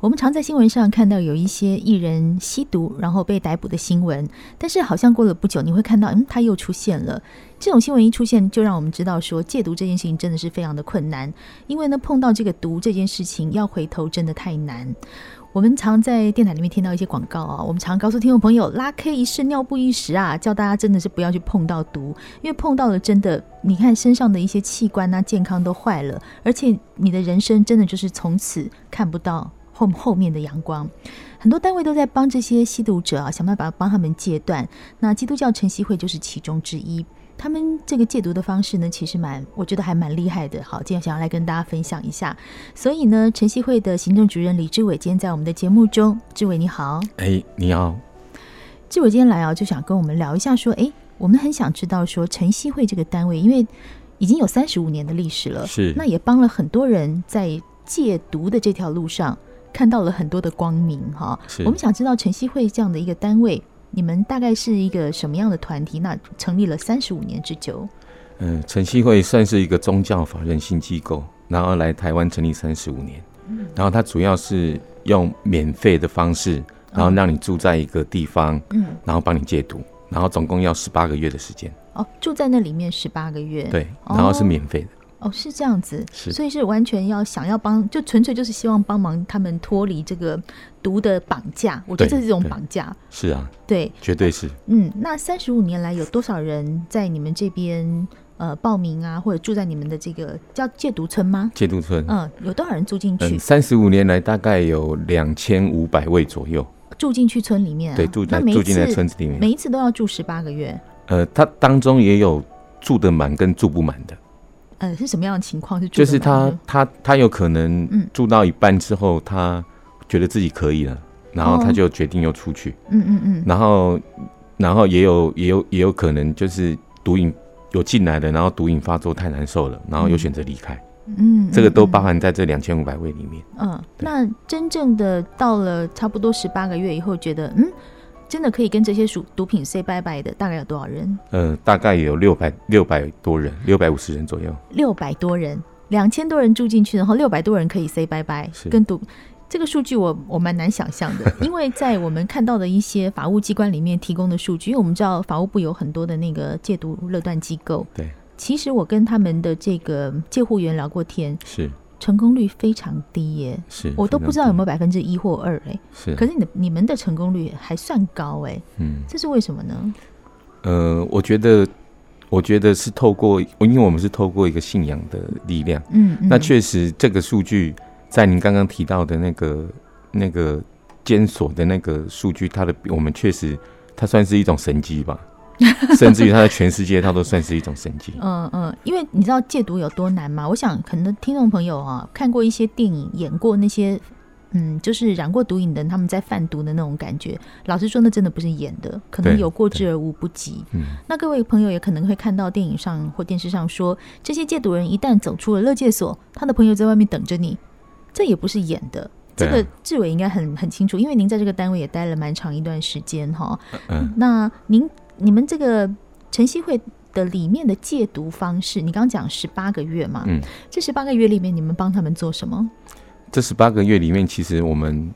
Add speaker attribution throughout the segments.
Speaker 1: 我们常在新闻上看到有一些艺人吸毒然后被逮捕的新闻，但是好像过了不久，你会看到，嗯，他又出现了。这种新闻一出现，就让我们知道说，戒毒这件事情真的是非常的困难，因为呢，碰到这个毒这件事情，要回头真的太难。我们常在电台里面听到一些广告啊，我们常告诉听众朋友，拉 K 一世，尿布一时啊，叫大家真的是不要去碰到毒，因为碰到了真的，你看身上的一些器官啊，健康都坏了，而且你的人生真的就是从此看不到。后后面的阳光，很多单位都在帮这些吸毒者啊想办法帮他们戒断。那基督教晨曦会就是其中之一。他们这个戒毒的方式呢，其实蛮，我觉得还蛮厉害的。好，今天想要来跟大家分享一下。所以呢，晨曦会的行政主任李志伟今天在我们的节目中，志伟你好。
Speaker 2: 哎，你好。
Speaker 1: 志伟今天来啊，就想跟我们聊一下，说，哎，我们很想知道说晨曦会这个单位，因为已经有三十五年的历史了，
Speaker 2: 是，
Speaker 1: 那也帮了很多人在戒毒的这条路上。看到了很多的光明哈，我们想知道晨曦会这样的一个单位，你们大概是一个什么样的团体？那成立了三十五年之久。
Speaker 2: 嗯，晨曦会算是一个宗教法人性机构，然后来台湾成立三十五年，然后它主要是用免费的方式，然后让你住在一个地方，嗯，然后帮你戒毒，然后总共要十八个月的时间。
Speaker 1: 哦，住在那里面十八个月，
Speaker 2: 对，然后是免费的。
Speaker 1: 哦，是这样子，
Speaker 2: 是，
Speaker 1: 所以是完全要想要帮，就纯粹就是希望帮忙他们脱离这个毒的绑架。我觉得这是一种绑架。
Speaker 2: 是啊，
Speaker 1: 对，
Speaker 2: 绝对是。
Speaker 1: 嗯，那三十五年来有多少人在你们这边呃报名啊，或者住在你们的这个叫戒毒村吗？
Speaker 2: 戒毒村，
Speaker 1: 嗯，有多少人住进去？
Speaker 2: 三十五年来大概有两千五百位左右
Speaker 1: 住进去村里面，啊。
Speaker 2: 对，住在住进在村子里面，
Speaker 1: 每一次都要住十八个月。
Speaker 2: 呃，他当中也有住的满跟住不满的。
Speaker 1: 呃，是什么样的情况？是
Speaker 2: 就是他他他有可能住到一半之后，他觉得自己可以了，然后他就决定又出去。嗯嗯嗯。然后然后也有也有也有可能就是毒瘾有进来的，然后毒瘾发作太难受了，然后又选择离开。嗯，这个都包含在这两千五百位里面。
Speaker 1: 嗯，那真正的到了差不多十八个月以后，觉得嗯。真的可以跟这些属毒品 say 拜拜的大概有多少人？
Speaker 2: 呃，大概有六百六百多人，六百五十人左右。
Speaker 1: 六百多人，两千多人住进去，然后六百多人可以 say 拜拜。跟毒这个数据我，我我蛮难想象的，因为在我们看到的一些法务机关里面提供的数据，因为我们知道法务部有很多的那个戒毒乐断机构。
Speaker 2: 对，
Speaker 1: 其实我跟他们的这个戒护员聊过天，
Speaker 2: 是。
Speaker 1: 成功率非常低耶，
Speaker 2: 是
Speaker 1: 我都不知道有没有百分之一或二哎，
Speaker 2: 是。
Speaker 1: 可是你的你们的成功率还算高哎，嗯，这是为什么呢？
Speaker 2: 呃，我觉得，我觉得是透过，因为我们是透过一个信仰的力量，嗯，嗯，那确实这个数据在您刚刚提到的那个那个监所的那个数据，它的我们确实它算是一种神机吧。甚至于他在全世界，他都算是一种神迹。
Speaker 1: 嗯嗯，因为你知道戒毒有多难吗？我想可能听众朋友啊，看过一些电影，演过那些，嗯，就是染过毒瘾的人他们在贩毒的那种感觉。老实说，那真的不是演的，可能有过之而无不及。嗯，那各位朋友也可能会看到电影上或电视上说，这些戒毒人一旦走出了乐戒所，他的朋友在外面等着你，这也不是演的。这个志伟应该很很清楚，因为您在这个单位也待了蛮长一段时间哈。嗯，那您。你们这个晨曦会的里面的戒毒方式，你刚刚讲十八个月嘛？嗯，这十八个月里面，你们帮他们做什么？
Speaker 2: 这十八个月里面，其实我们，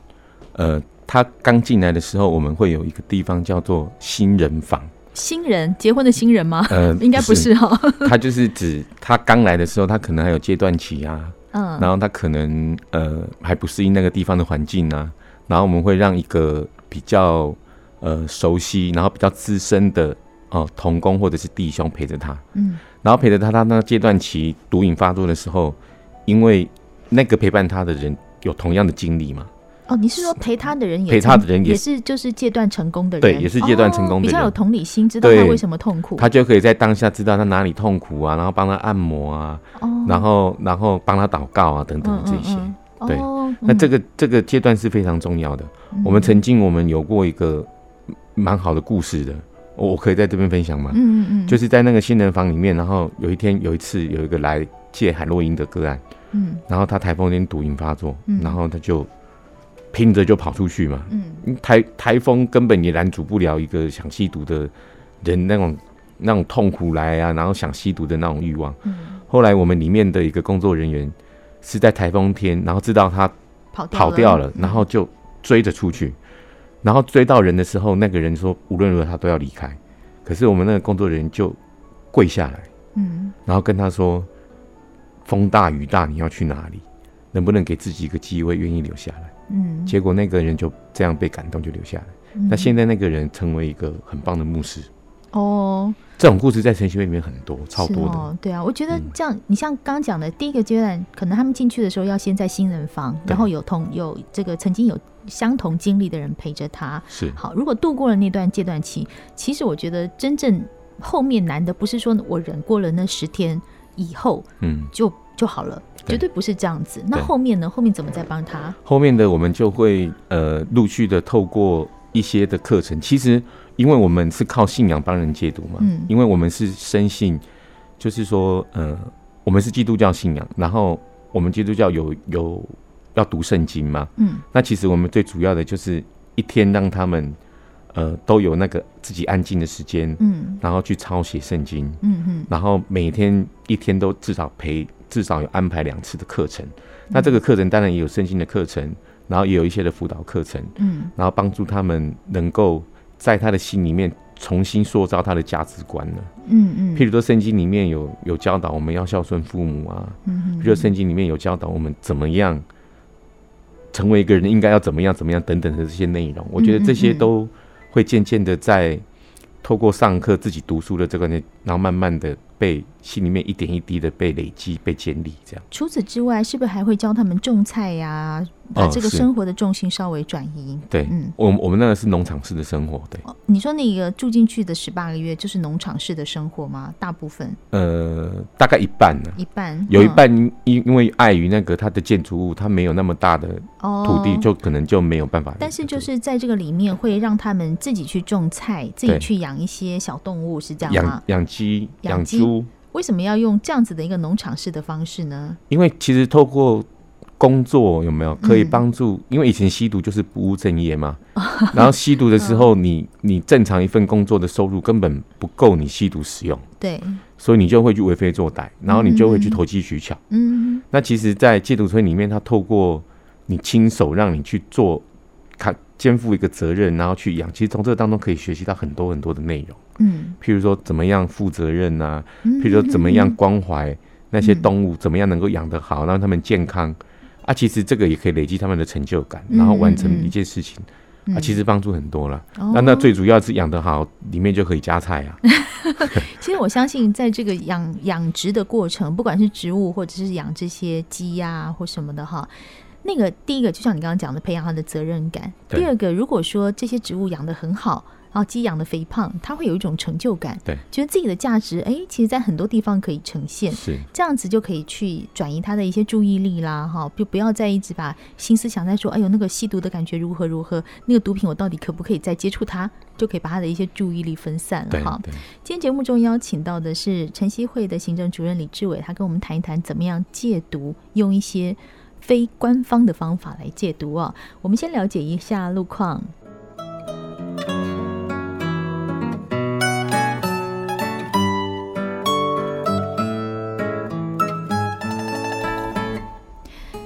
Speaker 2: 呃，他刚进来的时候，我们会有一个地方叫做新人房。
Speaker 1: 新人结婚的新人吗？呃，应该不是哈。
Speaker 2: 他就是指他刚来的时候，他可能还有阶段期啊，嗯，然后他可能呃还不适应那个地方的环境啊，然后我们会让一个比较呃熟悉，然后比较资深的哦、呃、同工或者是弟兄陪着他，嗯，然后陪着他，他那个阶段期毒瘾发作的时候，因为那个陪伴他的人有同样的经历嘛。
Speaker 1: 哦，你是说陪他的人也
Speaker 2: 陪他的人也，
Speaker 1: 也是就是戒断成功的人，
Speaker 2: 对，也是戒断成功的人，
Speaker 1: 哦，比较有同理心，知道他为什么痛苦，
Speaker 2: 他就可以在当下知道他哪里痛苦啊，然后帮他按摩啊，哦，然后然后帮他祷告啊等等这些，嗯嗯嗯。对，哦，那这个这个阶段是非常重要的。嗯，我们曾经我们有过一个蛮好的故事的，我可以在这边分享吗？嗯嗯嗯，就是在那个新人房里面，然后有一天有一次有一个来借海洛因的个案，嗯，然后他台风天毒瘾发作，嗯，然后他就。拼着就跑出去嘛，嗯，台台风根本也拦阻不了一个想吸毒的人那种那种痛苦来啊，然后想吸毒的那种欲望。嗯，后来我们里面的一个工作人员是在台风天，然后知道他跑跑掉了，然后就追着出去，然后追到人的时候，那个人说无论如何他都要离开，可是我们那个工作人员就跪下来，嗯，然后跟他说风大雨大你要去哪里？能不能给自己一个机会，愿意留下来？嗯，结果那个人就这样被感动，就留下来。嗯、那现在那个人成为一个很棒的牧师。哦，这种故事在晨曦会里面很多，超多的。
Speaker 1: 哦、对啊，我觉得这样，嗯、你像刚刚讲的第一个阶段，可能他们进去的时候要先在新人房，然后有同有这个曾经有相同经历的人陪着他。
Speaker 2: 是
Speaker 1: 好，如果度过了那段戒断期，其实我觉得真正后面难的不是说我忍过了那十天以后，嗯，就就好了。绝对不是这样子。那后面呢？后面怎么再帮他？
Speaker 2: 后面的我们就会呃陆续的透过一些的课程。其实，因为我们是靠信仰帮人戒毒嘛，嗯，因为我们是深信，就是说，呃，我们是基督教信仰，然后我们基督教有有要读圣经嘛，嗯，那其实我们最主要的就是一天让他们呃都有那个自己安静的时间，嗯，然后去抄写圣经，嗯嗯，然后每天一天都至少陪。至少有安排两次的课程，那这个课程当然也有圣经的课程，然后也有一些的辅导课程，嗯，然后帮助他们能够在他的心里面重新塑造他的价值观呢，嗯嗯，譬如说圣经里面有有教导我们要孝顺父母啊，嗯嗯，譬如圣经里面有教导我们怎么样成为一个人应该要怎么样怎么样等等的这些内容，我觉得这些都会渐渐的在透过上课自己读书的这个呢，然后慢慢的。被心里面一点一滴的被累积、被建立，这样。
Speaker 1: 除此之外，是不是还会教他们种菜呀、啊？把这个生活的重心稍微转移。
Speaker 2: 哦、对，嗯，我我们那个是农场式的生活。对，
Speaker 1: 哦、你说那个住进去的十八个月就是农场式的生活吗？大部分？
Speaker 2: 呃，大概一半呢。
Speaker 1: 一半，
Speaker 2: 有一半因因为碍于那个它的建筑物，它没有那么大的土地，就可能就没有办法。
Speaker 1: 但是就是在这个里面，会让他们自己去种菜，自己去养一些小动物，是这样吗？
Speaker 2: 养养鸡、养猪。
Speaker 1: 为什么要用这样子的一个农场式的方式呢？
Speaker 2: 因为其实透过工作有没有可以帮助？嗯、因为以前吸毒就是不务正业嘛，然后吸毒的时候你，你你正常一份工作的收入根本不够你吸毒使用，对，所以你就会去为非作歹，然后你就会去投机取巧。嗯，那其实，在戒毒村里面，他透过你亲手让你去做，看肩负一个责任，然后去养，其实从这个当中可以学习到很多很多的内容。嗯，譬如说怎么样负责任呐、啊？譬如说怎么样关怀那些动物，怎么样能够养得好，让他们健康啊？其实这个也可以累积他们的成就感，然后完成一件事情啊。其实帮助很多了。那那最主要是养得好，里面就可以加菜啊。
Speaker 1: 其实我相信，在这个养养殖的过程，不管是植物或者是养这些鸡呀或什么的哈，那个第一个就像你刚刚讲的，培养他的责任感；第二个，如果说这些植物养得很好。然后鸡养的肥胖，他会有一种成就感，对，觉得自己的价值，哎，其实，在很多地方可以呈现，是这样子就可以去转移他的一些注意力啦，哈，就不要再一直把心思想在说，哎呦，那个吸毒的感觉如何如何，那个毒品我到底可不可以再接触它，就可以把他的一些注意力分散了，哈。今天节目中邀请到的是晨曦会的行政主任李志伟，他跟我们谈一谈怎么样戒毒，用一些非官方的方法来解读啊。我们先了解一下路况。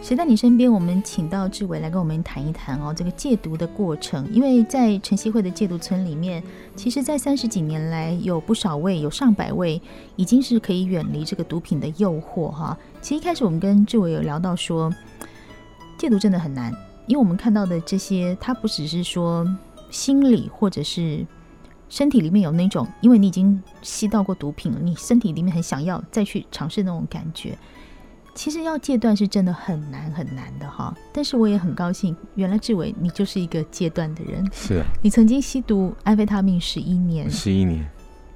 Speaker 1: 谁在你身边？我们请到志伟来跟我们谈一谈哦，这个戒毒的过程。因为在晨曦会的戒毒村里面，其实，在三十几年来，有不少位，有上百位，已经是可以远离这个毒品的诱惑哈。其实一开始我们跟志伟有聊到说，戒毒真的很难，因为我们看到的这些，它不只是说心理或者是身体里面有那种，因为你已经吸到过毒品了，你身体里面很想要再去尝试那种感觉。其实要戒断是真的很难很难的哈，但是我也很高兴，原来志伟你就是一个戒断的人。
Speaker 2: 是啊，
Speaker 1: 你曾经吸毒安非他命十一年，
Speaker 2: 十一年，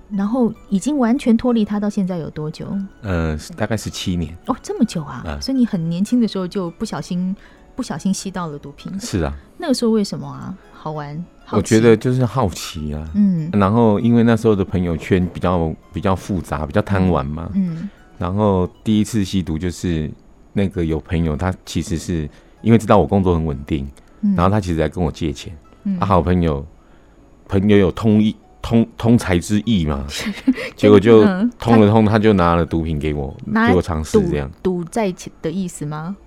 Speaker 1: 然后已经完全脱离他，到现在有多久？
Speaker 2: 呃，大概是七年。
Speaker 1: 哦，这么久啊！啊所以你很年轻的时候就不小心不小心吸到了毒品。
Speaker 2: 是啊，
Speaker 1: 那个时候为什么啊？好玩？
Speaker 2: 我觉得就是好奇啊。嗯，然后因为那时候的朋友圈比较比较复杂，比较贪玩嘛。嗯。嗯然后第一次吸毒就是那个有朋友，他其实是因为知道我工作很稳定，嗯、然后他其实来跟我借钱。嗯、啊，好朋友，朋友有通意通通财之意嘛，结果就通了通，他就拿了毒品给我，给我尝试这样。
Speaker 1: 赌债的意思吗？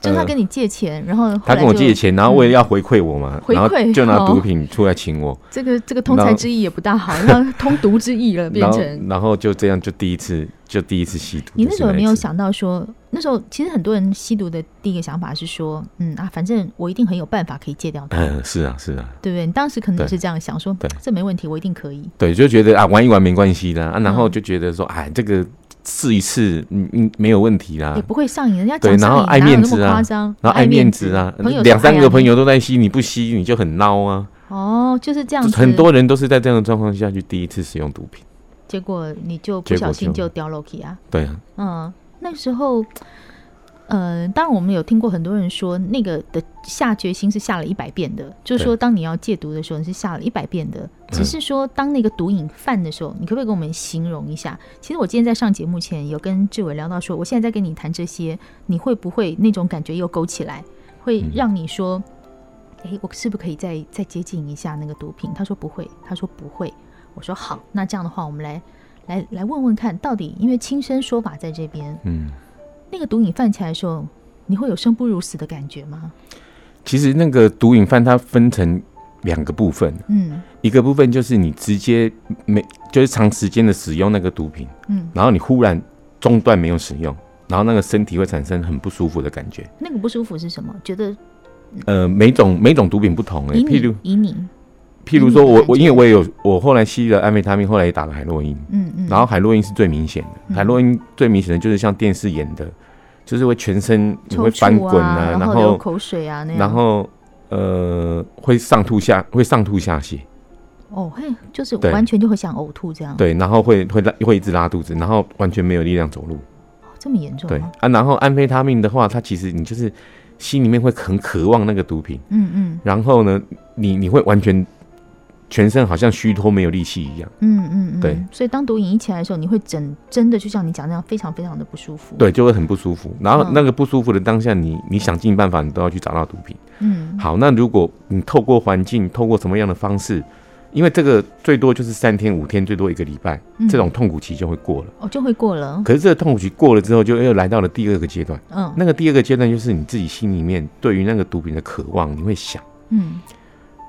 Speaker 1: 就他跟你借钱，然后
Speaker 2: 他跟我借钱，然后为了要回馈我嘛，然后就拿毒品出来请我。
Speaker 1: 这个这个通财之意也不大好，然后通毒之意了，变成。
Speaker 2: 然后就这样，就第一次，就第一次吸毒。
Speaker 1: 你那时候有没有想到说，那时候其实很多人吸毒的第一个想法是说，嗯啊，反正我一定很有办法可以戒掉它。
Speaker 2: 嗯，是啊，是啊，
Speaker 1: 对不对？你当时可能也是这样想说，对，这没问题，我一定可以。
Speaker 2: 对，就觉得啊，玩一玩没关系的啊，然后就觉得说，哎，这个。试一次，嗯嗯，没有问题啦，
Speaker 1: 也不会上瘾。人家
Speaker 2: 对，然后爱面子啊，然后爱面子啊，两三个朋友都在吸，你不吸你就很孬啊。
Speaker 1: 哦，就是这样子。
Speaker 2: 很多人都是在这样的状况下去第一次使用毒品，
Speaker 1: 结果你就不小心就掉落去啊。
Speaker 2: 对啊，
Speaker 1: 嗯，那时候。呃，当然，我们有听过很多人说，那个的下决心是下了一百遍的，就是说，当你要戒毒的时候，你是下了一百遍的。只是说，当那个毒瘾犯的时候，你可不可以跟我们形容一下？其实我今天在上节目前有跟志伟聊到说，我现在在跟你谈这些，你会不会那种感觉又勾起来，会让你说，哎，我是不是可以再再接近一下那个毒品？他说不会，他说不会。我说好，那这样的话，我们来来来问问看，到底因为亲身说法在这边，嗯。那个毒瘾犯起来的时候，你会有生不如死的感觉吗？
Speaker 2: 其实那个毒瘾犯它分成两个部分，嗯，一个部分就是你直接没就是长时间的使用那个毒品，嗯，然后你忽然中断没有使用，然后那个身体会产生很不舒服的感觉。
Speaker 1: 那个不舒服是什么？觉得
Speaker 2: 呃，每种每种毒品不同诶、欸，譬如
Speaker 1: 以你。
Speaker 2: 譬如说我，我我因为我也有，我后来吸了安非他命，后来也打了海洛因，嗯嗯，然后海洛因是最明显的，嗯、海洛因最明显的就是像电视演的，就是会全身你会翻滚啊，啊然后流
Speaker 1: 口水啊那样，
Speaker 2: 然后呃会上吐下会上吐下泻，
Speaker 1: 哦嘿，就是完全就会想呕吐这样，
Speaker 2: 对，然后会会拉会一直拉肚子，然后完全没有力量走路，
Speaker 1: 哦这么严重，
Speaker 2: 对啊，然后安非他命的话，它其实你就是心里面会很渴望那个毒品，嗯嗯，然后呢，你你会完全。全身好像虚脱，没有力气一样。嗯嗯嗯，对。
Speaker 1: 所以当毒瘾一起来的时候，你会整真的就像你讲那样，非常非常的不舒服。
Speaker 2: 对，就会很不舒服。然后那个不舒服的当下你，你你想尽办法，你都要去找到毒品。嗯。好，那如果你透过环境，透过什么样的方式，因为这个最多就是三天五天，最多一个礼拜，嗯、这种痛苦期就会过了。
Speaker 1: 哦，就会过了。
Speaker 2: 可是这个痛苦期过了之后，就又来到了第二个阶段。嗯。那个第二个阶段就是你自己心里面对于那个毒品的渴望，你会想。嗯。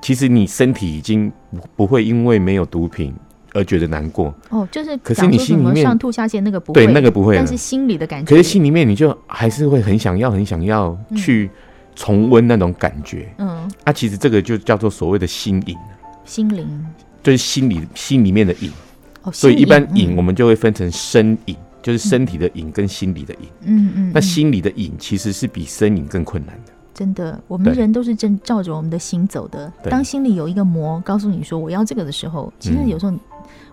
Speaker 2: 其实你身体已经不会因为没有毒品而觉得难过。
Speaker 1: 哦，就是可是你心里面上吐下泻那个不会，
Speaker 2: 对那个不会，
Speaker 1: 但是心里的感觉，
Speaker 2: 可是心里面你就还是会很想要，很想要去重温那种感觉。嗯，啊，其实这个就叫做所谓的心瘾，
Speaker 1: 心灵。
Speaker 2: 就是心里心里面的瘾。哦，所以一般瘾我们就会分成身瘾，就是身体的瘾跟心理的瘾。嗯嗯，那心理的瘾其实是比身瘾更困难的。
Speaker 1: 真的，我们人都是正照着我们的心走的。当心里有一个魔告诉你说我要这个的时候，其实有时候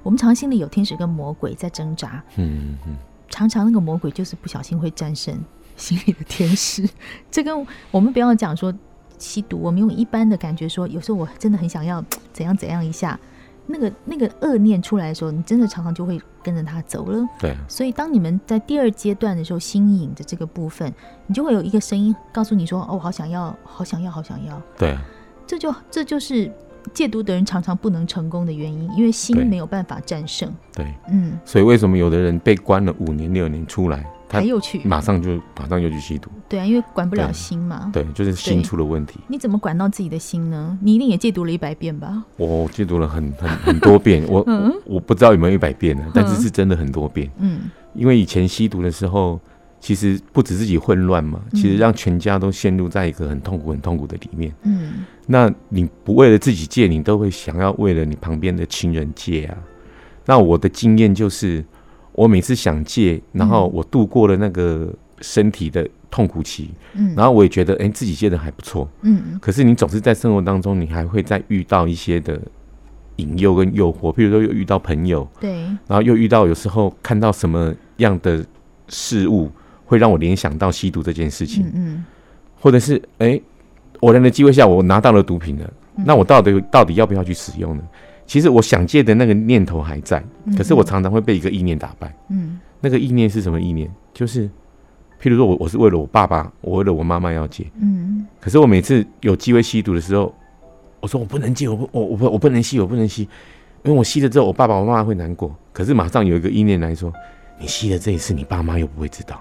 Speaker 1: 我们常常心里有天使跟魔鬼在挣扎。嗯嗯，常常那个魔鬼就是不小心会战胜心里的天使。这跟我们不要讲说吸毒，我们用一般的感觉说，有时候我真的很想要怎样怎样一下。那个那个恶念出来的时候，你真的常常就会跟着他走了。
Speaker 2: 对，
Speaker 1: 所以当你们在第二阶段的时候，心影的这个部分，你就会有一个声音告诉你说：“哦，我好想要，好想要，好想要。”
Speaker 2: 对，
Speaker 1: 这就这就是戒毒的人常常不能成功的原因，因为心没有办法战胜。
Speaker 2: 对，嗯，所以为什么有的人被关了五年六年出来，
Speaker 1: 他又去，
Speaker 2: 马上就马上又去吸毒。
Speaker 1: 对啊，因为管不了心嘛。
Speaker 2: 对，就是心出了问题。
Speaker 1: 你怎么管到自己的心呢？你一定也戒毒了一百遍吧？
Speaker 2: 我戒毒了很很很多遍，我、嗯、我，我不知道有没有一百遍呢，但是是真的很多遍。嗯，因为以前吸毒的时候，其实不止自己混乱嘛，其实让全家都陷入在一个很痛苦、很痛苦的里面。嗯，那你不为了自己戒，你都会想要为了你旁边的亲人戒啊。那我的经验就是。我每次想戒，然后我度过了那个身体的痛苦期，嗯，然后我也觉得，哎、欸，自己戒的还不错，嗯，可是你总是在生活当中，你还会再遇到一些的引诱跟诱惑，譬如说又遇到朋友，对，然后又遇到有时候看到什么样的事物会让我联想到吸毒这件事情，嗯，嗯，或者是，哎、欸，偶然的机会下我拿到了毒品了，嗯、那我到底到底要不要去使用呢？其实我想戒的那个念头还在，可是我常常会被一个意念打败。嗯，那个意念是什么意念？就是，譬如说我我是为了我爸爸，我为了我妈妈要戒。嗯，可是我每次有机会吸毒的时候，我说我不能戒，我不我我不我不能吸，我不能吸，因为我吸了之后，我爸爸我妈妈会难过。可是马上有一个意念来说，你吸了这一次，你爸妈又不会知道。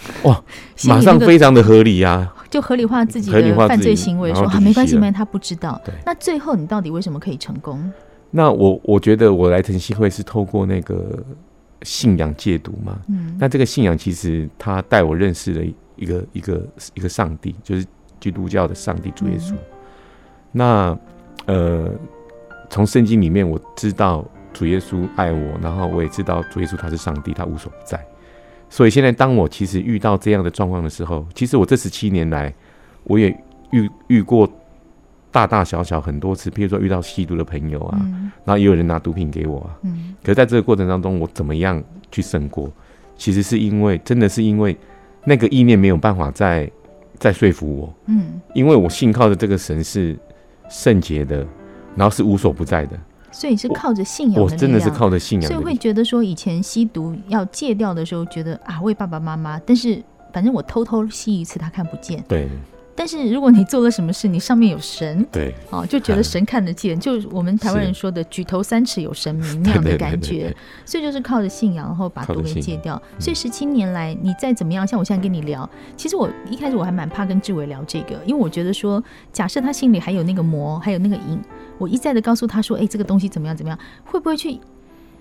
Speaker 2: 哇，马上非常的合理呀、啊，
Speaker 1: 就合理化自己的犯罪行为，说啊没关系，没关系，他不知道。对，那最后你到底为什么可以成功？
Speaker 2: 那我我觉得我来晨曦会是透过那个信仰戒毒嘛，嗯，那这个信仰其实他带我认识了一个一个一个上帝，就是基督教的上帝主耶稣。嗯、那呃，从圣经里面我知道主耶稣爱我，然后我也知道主耶稣他是上帝，他无所不在。所以现在当我其实遇到这样的状况的时候，其实我这十七年来我也遇遇过。大大小小很多次，譬如说遇到吸毒的朋友啊，嗯、然后也有人拿毒品给我啊。嗯、可是在这个过程当中，我怎么样去胜过？其实是因为，真的是因为那个意念没有办法再再说服我。嗯，因为我信靠的这个神是圣洁的，然后是无所不在的。
Speaker 1: 所以是靠着信仰的，
Speaker 2: 我真的是靠着信仰。
Speaker 1: 所以会觉得说，以前吸毒要戒掉的时候，觉得啊，为爸爸妈妈，但是反正我偷偷吸一次，他看不见。
Speaker 2: 对。
Speaker 1: 但是如果你做了什么事，你上面有神，
Speaker 2: 对，
Speaker 1: 哦，就觉得神看得见，就我们台湾人说的“举头三尺有神明”那样的感觉，所以就是靠着信仰，然后把毒给戒掉。所以十七年来，你再怎么样，像我现在跟你聊，其实我一开始我还蛮怕跟志伟聊这个，因为我觉得说，假设他心里还有那个魔，还有那个瘾，我一再的告诉他说，哎，这个东西怎么样怎么样，会不会去？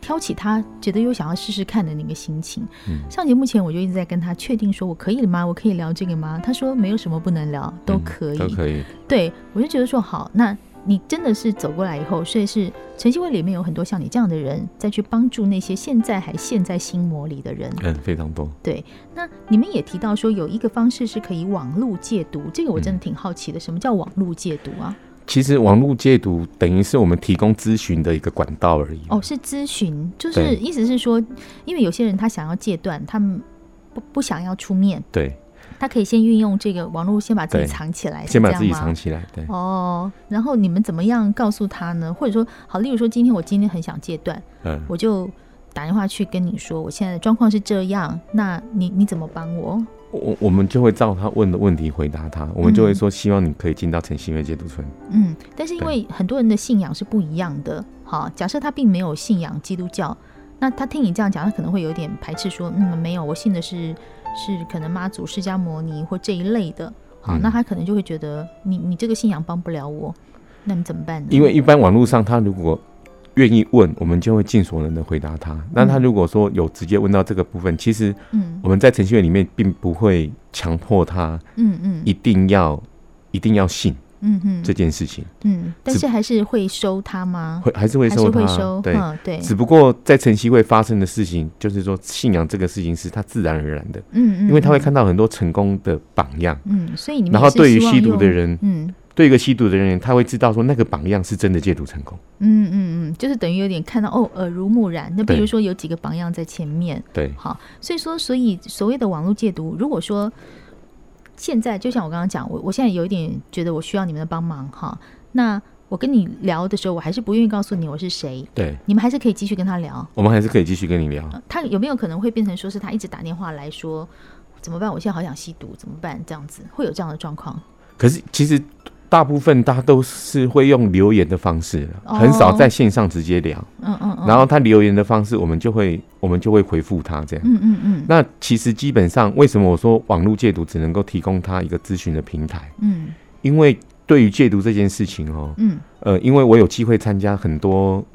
Speaker 1: 挑起他觉得又想要试试看的那个心情。嗯，上节目前我就一直在跟他确定说，我可以了吗？我可以聊这个吗？他说没有什么不能聊，都可以，
Speaker 2: 都可以。
Speaker 1: 对，我就觉得说好，那你真的是走过来以后，所以是晨曦会里面有很多像你这样的人，再去帮助那些现在还陷在心魔里的人。
Speaker 2: 嗯，非常多。
Speaker 1: 对，那你们也提到说有一个方式是可以网路戒毒，这个我真的挺好奇的，什么叫网路戒毒啊？
Speaker 2: 其实网络戒毒等于是我们提供咨询的一个管道而已。
Speaker 1: 哦，是咨询，就是意思是说，因为有些人他想要戒断，他们不不想要出面，
Speaker 2: 对，
Speaker 1: 他可以先运用这个网络，先把自己藏起来，
Speaker 2: 先把自己藏起来，对。
Speaker 1: 哦，然后你们怎么样告诉他呢？或者说，好，例如说今天我今天很想戒断，嗯，我就打电话去跟你说，我现在的状况是这样，那你你怎么帮我？
Speaker 2: 我我们就会照他问的问题回答他，我们就会说希望你可以进到晨曦月戒毒村。
Speaker 1: 嗯，但是因为很多人的信仰是不一样的，好，假设他并没有信仰基督教，那他听你这样讲，他可能会有点排斥，说嗯，没有，我信的是是可能妈祖、释迦牟尼或这一类的，好，那他可能就会觉得你你这个信仰帮不了我，那你怎么办呢？
Speaker 2: 因为一般网络上他如果。愿意问，我们就会尽所能的回答他。那他如果说有直接问到这个部分，其实，嗯，我们在程序员里面并不会强迫他，嗯嗯，一定要一定要信，嗯嗯，这件事情，
Speaker 1: 嗯，但是还是会收他吗？
Speaker 2: 会还是会收他？对对。只不过在晨曦会发生的事情，就是说信仰这个事情是他自然而然的，嗯嗯，因为他会看到很多成功的榜样，嗯，所以你们然后对于吸毒的人，嗯。对一个吸毒的人员，他会知道说那个榜样是真的戒毒成功。
Speaker 1: 嗯嗯嗯，就是等于有点看到哦，耳濡目染。那比如说有几个榜样在前面，
Speaker 2: 对，
Speaker 1: 好，所以说，所以所谓的网络戒毒，如果说现在就像我刚刚讲，我我现在有一点觉得我需要你们的帮忙哈，那我跟你聊的时候，我还是不愿意告诉你我是谁。
Speaker 2: 对，
Speaker 1: 你们还是可以继续跟他聊。
Speaker 2: 我们还是可以继续跟你聊。
Speaker 1: 他有没有可能会变成说是他一直打电话来说怎么办？我现在好想吸毒，怎么办？这样子会有这样的状况？
Speaker 2: 可是其实。大部分大家都是会用留言的方式，很少在线上直接聊。嗯嗯。然后他留言的方式，我们就会我们就会回复他这样。嗯嗯嗯。那其实基本上，为什么我说网络戒毒只能够提供他一个咨询的平台？嗯。因为对于戒毒这件事情哦，嗯，呃，因为我有机会参加很多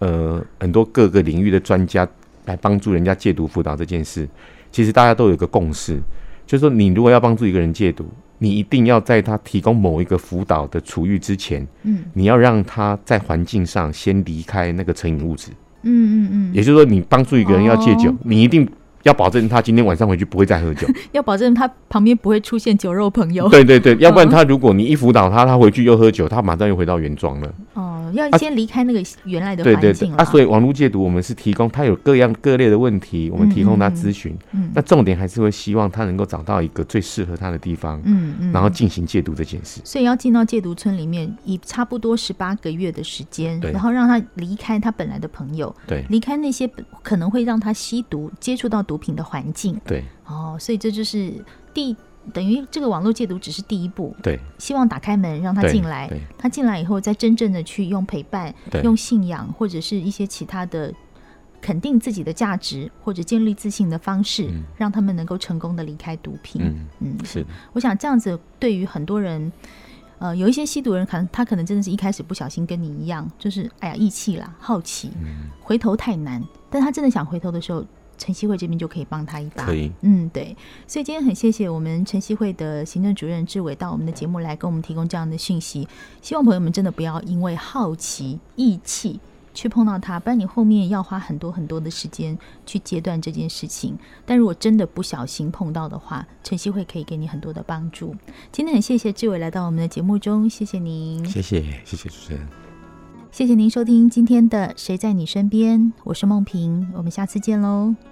Speaker 2: 呃很多各个领域的专家来帮助人家戒毒辅导这件事，其实大家都有一个共识，就是说你如果要帮助一个人戒毒。你一定要在他提供某一个辅导的处遇之前，嗯，你要让他在环境上先离开那个成瘾物质，嗯嗯嗯，也就是说，你帮助一个人要戒酒，哦、你一定。要保证他今天晚上回去不会再喝酒，
Speaker 1: 要保证他旁边不会出现酒肉朋友。
Speaker 2: 对对对，要不然他如果你一辅导他，他回去又喝酒，他马上又回到原状了。
Speaker 1: 哦，要先离开那个原来的环境。对对对，
Speaker 2: 啊，所以网络戒毒我们是提供他有各样各类的问题，我们提供他咨询。嗯，那重点还是会希望他能够找到一个最适合他的地方。嗯嗯，然后进行戒毒这件事。
Speaker 1: 所以要进到戒毒村里面，以差不多十八个月的时间，然后让他离开他本来的朋友，对，离开那些可能会让他吸毒、接触到毒品的环境。
Speaker 2: 对，
Speaker 1: 哦，所以这就是第等于这个网络戒毒只是第一步。
Speaker 2: 对，
Speaker 1: 希望打开门让他进来，他进来以后再真正的去用陪伴、用信仰或者是一些其他的肯定自己的价值或者建立自信的方式，嗯、让他们能够成功的离开毒品。嗯嗯，是。我想这样子对于很多人，呃，有一些吸毒人可能他可能真的是一开始不小心跟你一样，就是哎呀义气啦、好奇，嗯、回头太难。但他真的想回头的时候。晨曦会这边就可以帮他一把，
Speaker 2: 可以，
Speaker 1: 嗯，对，所以今天很谢谢我们晨曦会的行政主任志伟到我们的节目来跟我们提供这样的讯息。希望朋友们真的不要因为好奇、义气去碰到他，不然你后面要花很多很多的时间去截断这件事情。但如果真的不小心碰到的话，晨曦会可以给你很多的帮助。今天很谢谢志伟来到我们的节目中，谢谢您，
Speaker 2: 谢谢，谢谢主持人，
Speaker 1: 谢谢您收听今天的《谁在你身边》，我是梦萍，我们下次见喽。